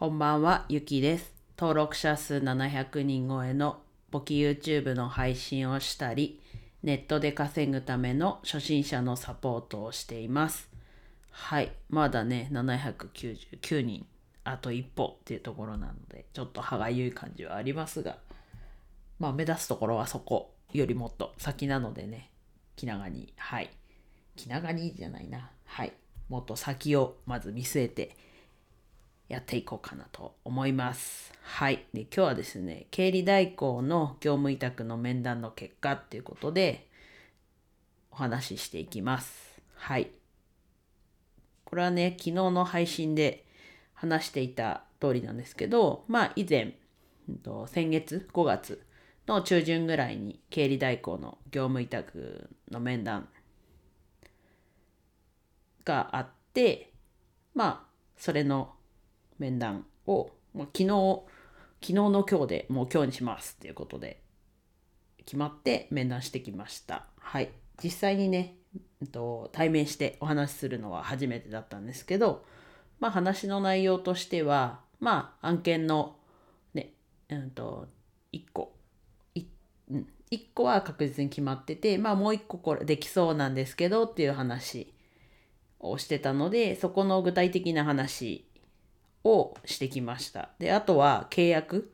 こんばんは、ゆきです。登録者数700人超えの簿記 YouTube の配信をしたり、ネットで稼ぐための初心者のサポートをしています。はい、まだね、799人、あと一歩っていうところなので、ちょっと歯がゆい感じはありますが、まあ目指すところはそこよりもっと先なのでね、気長に、はい。気長にじゃないな。はい。もっと先をまず見据えてやっていこうかなと思います。はい。で、今日はですね、経理代行の業務委託の面談の結果っていうことでお話ししていきます。はい。これはね、昨日の配信で話していた通りなんですけど、まあ以前、先月5月の中旬ぐらいに経理代行の業務委託の面談があってまあそれの面談をもう昨日昨日の今日でもう今日にしますっていうことで決まって面談してきました。はい。実際にね、うんと、対面してお話しするのは初めてだったんですけどまあ話の内容としてはまあ案件のねうんと1個うん、1個は確実に決まっててまあもう1個これできそうなんですけどっていう話をしてたのでそこの具体的な話をしてきました。であとは契約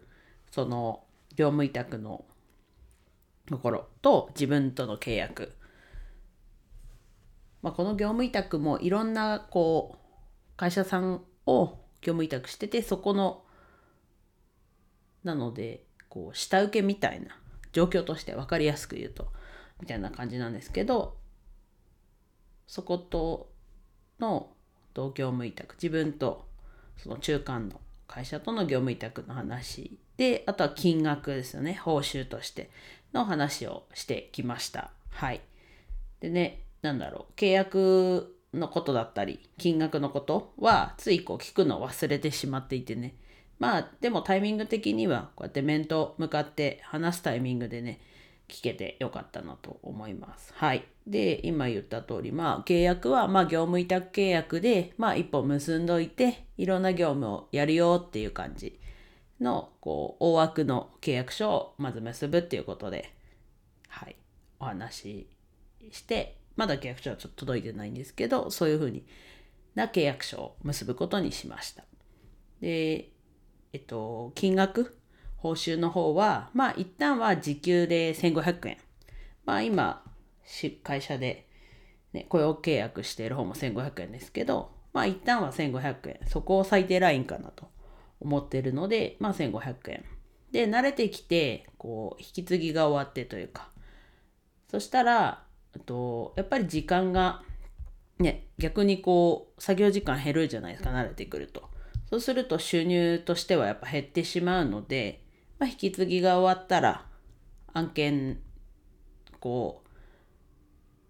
その業務委託のところと自分との契約、まあ、この業務委託もいろんなこう会社さんを業務委託しててそこのなのでこう下請けみたいな状況として分かりやすく言うとみたいな感じなんですけどそことの同業務委託自分とその中間の会社との業務委託の話であとは金額ですよね。報酬としての話をしてきました。はい。でねなんだろう。契約のことだったり金額のことはついこう聞くのを忘れてしまっていてね。まあでもタイミング的にはこうやって面と向かって話すタイミングでね聞けてよかったなと思います。はい。で、今言った通り、まあ、契約は、まあ、業務委託契約で、まあ、一本結んどいて、いろんな業務をやるよっていう感じの、こう、大枠の契約書をまず結ぶっていうことで、はい、お話しして、まだ契約書はちょっと届いてないんですけど、そういうふうにな契約書を結ぶことにしました。で、えっと、金額報酬の方は、まあ一旦は時給で1500円。まあ今、会社で、ね、雇用契約している方も1500円ですけど、まあ一旦は1500円。そこを最低ラインかなと思ってるので、まあ1500円。で、慣れてきて、こう、引き継ぎが終わってというか、そしたら、とやっぱり時間が、ね、逆にこう、作業時間減るじゃないですか、慣れてくると。そうすると収入としてはやっぱ減ってしまうので、まあ、引き継ぎが終わったら案件こう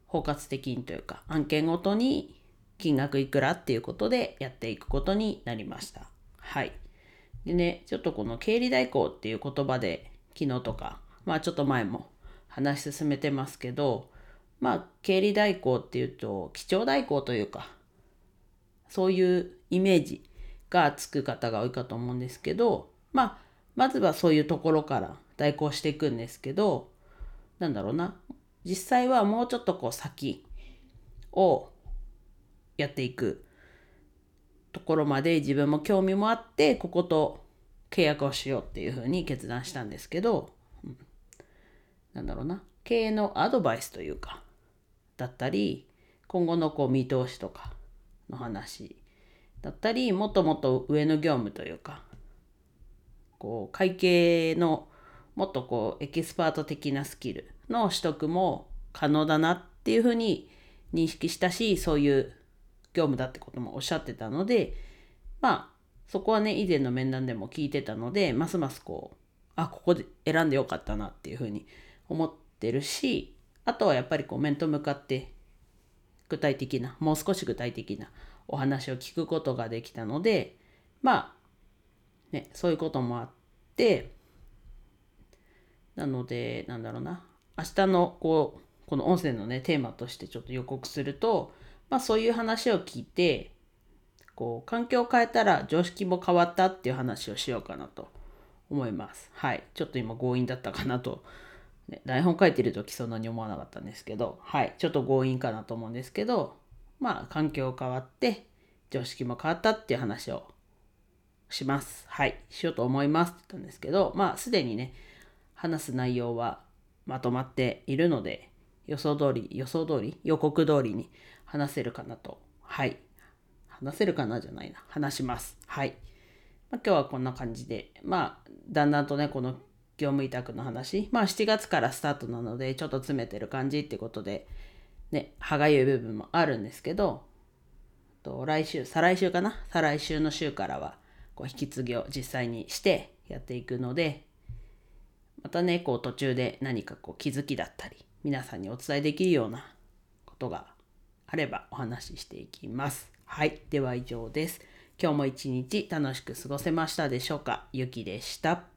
包括的にというか案件ごとに金額いくらっていうことでやっていくことになりました。はい。でね、ちょっとこの経理代行っていう言葉で昨日とか、まあちょっと前も話し進めてますけど、まあ経理代行っていうと基調代行というか、そういうイメージがつく方が多いかと思うんですけど、まあまずはそういうところから代行していくんですけど、なんだろうな。実際はもうちょっとこう先をやっていくところまで自分も興味もあって、ここと契約をしようっていうふうに決断したんですけど、うん、なんだろうな。経営のアドバイスというか、だったり、今後のこう見通しとかの話だったり、もっともっと上の業務というか、こう会計のもっとこうエキスパート的なスキルの取得も可能だなっていうふうに認識したしそういう業務だってこともおっしゃってたのでまあそこはね以前の面談でも聞いてたのでますますこうあここで選んでよかったなっていうふうに思ってるしあとはやっぱりこう面と向かって具体的なもう少し具体的なお話を聞くことができたのでまあね、そういうこともあって、なので、なんだろうな、明日のこう、この音声のね、テーマとしてちょっと予告すると、まあそういう話を聞いて、こう環境を変えたら常識も変わったっていう話をしようかなと思います。はい。ちょっと今強引だったかなと、ね、台本書いてる時そんなに思わなかったんですけど、はい。ちょっと強引かなと思うんですけど、まあ環境変わって常識も変わったっていう話をします。はい。しようと思いますって言ったんですけど、まあすでにね、話す内容はまとまっているので、予想通り、予想通り、予告通りに話せるかなと、はい、話せるかなじゃないな。話します。はい。まあ、今日はこんな感じで、まあ、だんだんとね、この業務委託の話、まあ7月からスタートなので、ちょっと詰めてる感じってことで、ね、歯がゆい部分もあるんですけど、と来週、再来週かな？再来週の週からは、こう引き継ぎを実際にしてやっていくので、またね、こう途中で何かこう気づきだったり、皆さんにお伝えできるようなことがあればお話ししていきます。はい。では以上です。今日も一日楽しく過ごせましたでしょうか？ゆきでした。